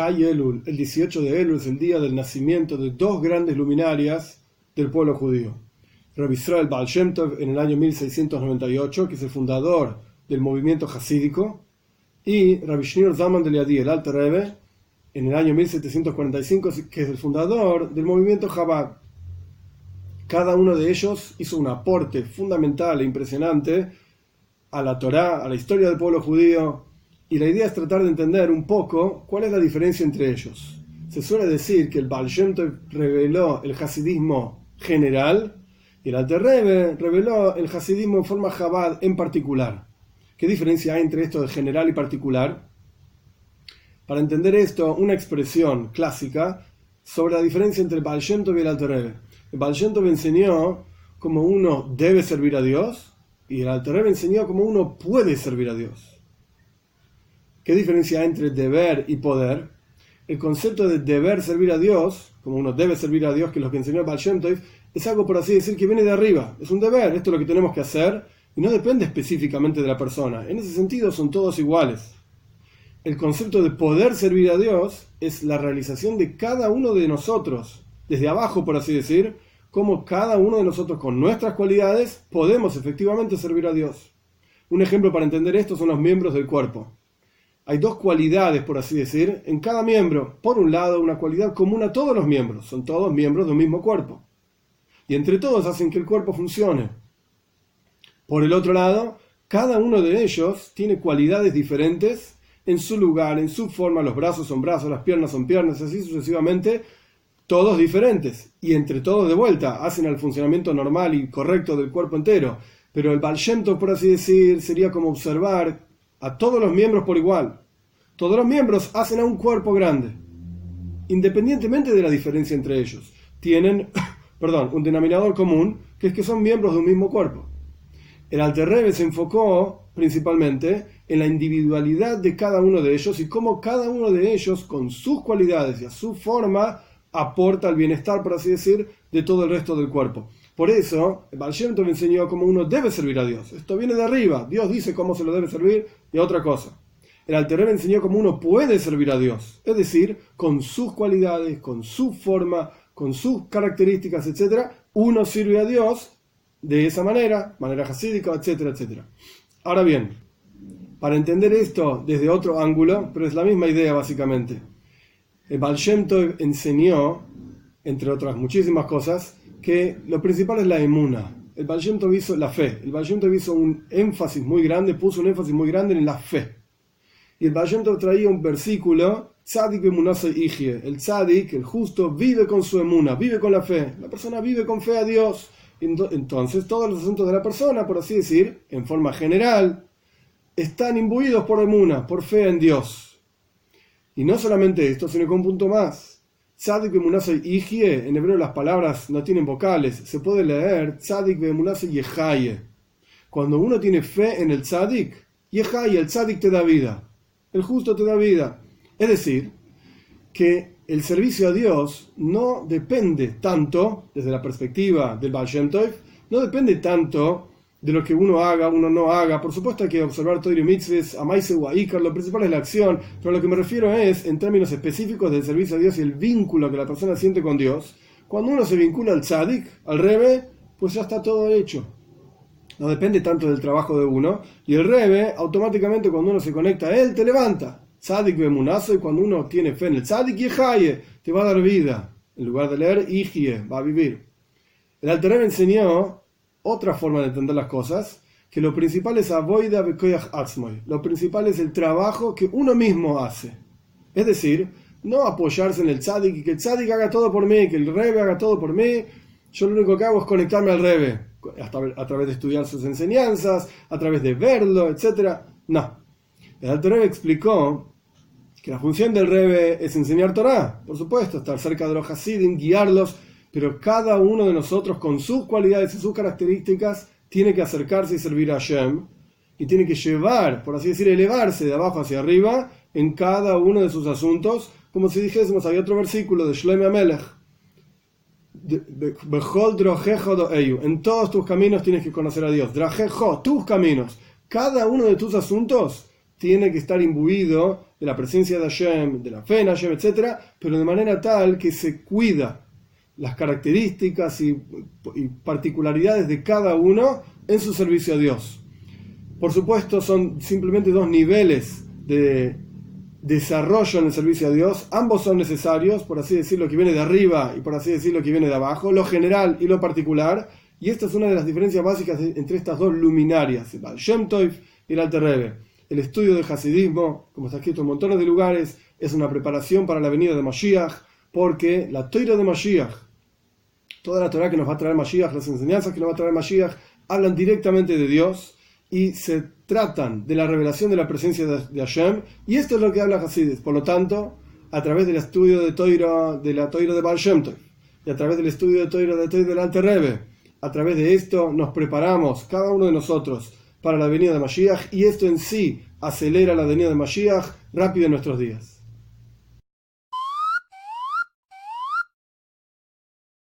Hay Elul, el 18 de Elul es el día del nacimiento de dos grandes luminarias del pueblo judío. Rabbi Israel Baal Shem Tov en el año 1698, que es el fundador del movimiento hasídico, y Rabbi Shneur Zaman de Liadi, el Alter Rebbe, en el año 1745, que es el fundador del movimiento Chabad. Cada uno de ellos hizo un aporte fundamental e impresionante a la Torá, a la historia del pueblo judío, y la idea es tratar de entender un poco cuál es la diferencia entre ellos. Se suele decir que el Baal reveló el hasidismo general y el Alter Rebbe reveló el hasidismo en forma Chabad en particular. ¿Qué diferencia hay entre esto de general y particular? Para entender esto, una expresión clásica sobre la diferencia entre el Baal y el Alter Rebbe. El Baal Shem enseñó cómo uno debe servir a Dios y el Alter Rebbe enseñó cómo uno puede servir a Dios. ¿Qué diferencia hay entre deber y poder? El concepto de deber servir a Dios, como uno debe servir a Dios, que es lo que enseñó Baal es algo, por así decir, que viene de arriba. Es un deber, esto es lo que tenemos que hacer, y no depende específicamente de la persona. En ese sentido son todos iguales. El concepto de poder servir a Dios es la realización de cada uno de nosotros, desde abajo, por así decir, como cada uno de nosotros con nuestras cualidades podemos efectivamente servir a Dios. Un ejemplo para entender esto son los miembros del cuerpo hay dos cualidades, por así decir, en cada miembro. Por un lado, una cualidad común a todos los miembros, son todos miembros de un mismo cuerpo. Y entre todos hacen que el cuerpo funcione. Por el otro lado, cada uno de ellos tiene cualidades diferentes en su lugar, en su forma, los brazos son brazos, las piernas son piernas, así sucesivamente, todos diferentes. Y entre todos de vuelta, hacen el funcionamiento normal y correcto del cuerpo entero. Pero el Balshento, por así decir, sería como observar a todos los miembros por igual. Todos los miembros hacen a un cuerpo grande, independientemente de la diferencia entre ellos. Tienen, perdón, un denominador común, que es que son miembros de un mismo cuerpo. El Alter se enfocó principalmente en la individualidad de cada uno de ellos y cómo cada uno de ellos, con sus cualidades y a su forma, aporta al bienestar, por así decir, de todo el resto del cuerpo. Por eso, me enseñó cómo uno debe servir a Dios. Esto viene de arriba. Dios dice cómo se lo debe servir y otra cosa. El Alter me enseñó cómo uno puede servir a Dios. Es decir, con sus cualidades, con su forma, con sus características, etc. Uno sirve a Dios de esa manera, manera hasídica, etcétera, etcétera. Ahora bien, para entender esto desde otro ángulo, pero es la misma idea básicamente. El Baal enseñó, entre otras muchísimas cosas, que lo principal es la emuna. El Baal hizo la fe. El Baal hizo un énfasis muy grande, puso un énfasis muy grande en la fe. Y el Baal traía un versículo, Tzadik Igie. El Tzadik, el justo, vive con su emuna, vive con la fe. La persona vive con fe a Dios. Entonces todos los asuntos de la persona, por así decir, en forma general, están imbuidos por emuna, por fe en Dios. Y no solamente esto, sino con un punto más Tzadik Bemunase Igie, en hebreo las palabras no tienen vocales, se puede leer Tzadik Bemunase Yehaye. Cuando uno tiene fe en el Tzadik, Yehaye, el Tzadik te da vida, el justo te da vida. Es decir, que el servicio a Dios no depende tanto, desde la perspectiva del Baal Shem no depende tanto de lo que uno haga, uno no haga. Por supuesto hay que observar y mitzvahs, amaise o lo principal es la acción, pero lo que me refiero es, en términos específicos del servicio a Dios y el vínculo que la persona siente con Dios, cuando uno se vincula al tzadik, al rebe, pues ya está todo hecho. No depende tanto del trabajo de uno, y el rebe, automáticamente cuando uno se conecta a él, te levanta. Tzadik munazo y cuando uno tiene fe en el tzadik, yehaye, te va a dar vida. En lugar de leer, igie, va a vivir. El Alter enseñó otra forma de entender las cosas, que lo principal es avoida atzmoy. Lo principal es el trabajo que uno mismo hace. Es decir, no apoyarse en el tzadik y que el tzadik haga todo por mí, que el rebe haga todo por mí. Yo lo único que hago es conectarme al rebe, a través de estudiar sus enseñanzas, a través de verlo, etc. No. El alto rebe explicó que la función del rebe es enseñar Torah, por supuesto, estar cerca de los hasidim, guiarlos pero cada uno de nosotros con sus cualidades y sus características tiene que acercarse y servir a Hashem y tiene que llevar, por así decir, elevarse de abajo hacia arriba en cada uno de sus asuntos, como si dijésemos, hay otro versículo de Shlomo Amelech. En todos tus caminos tienes que conocer a Dios. Drajejo, tus caminos. Cada uno de tus asuntos tiene que estar imbuido de la presencia de Hashem, de la fe en Hashem, etc., pero de manera tal que se cuida las características y, particularidades de cada uno en su servicio a Dios. Por supuesto, son simplemente dos niveles de desarrollo en el servicio a Dios. Ambos son necesarios, por así decirlo, que viene de arriba y por así decirlo, que viene de abajo, lo general y lo particular. Y esta es una de las diferencias básicas entre estas dos luminarias, el Shem y el Alter Rebbe. El estudio del Hasidismo, como está escrito en montones de lugares, es una preparación para la venida de Mashiach, porque la Toira de Mashiach, toda la Torah que nos va a traer Mashiach, las enseñanzas que nos va a traer Mashiach, hablan directamente de Dios y se tratan de la revelación de la presencia de, Hashem, y esto es lo que habla Hasidis. Por lo tanto, a través del estudio de, Toira, de la Toira de Baal Shem y a través del estudio de Toira de Toira del Alter Rebbe, a través de esto nos preparamos, cada uno de nosotros, para la venida de Mashiach, y esto en sí acelera la venida de Mashiach rápido en nuestros días.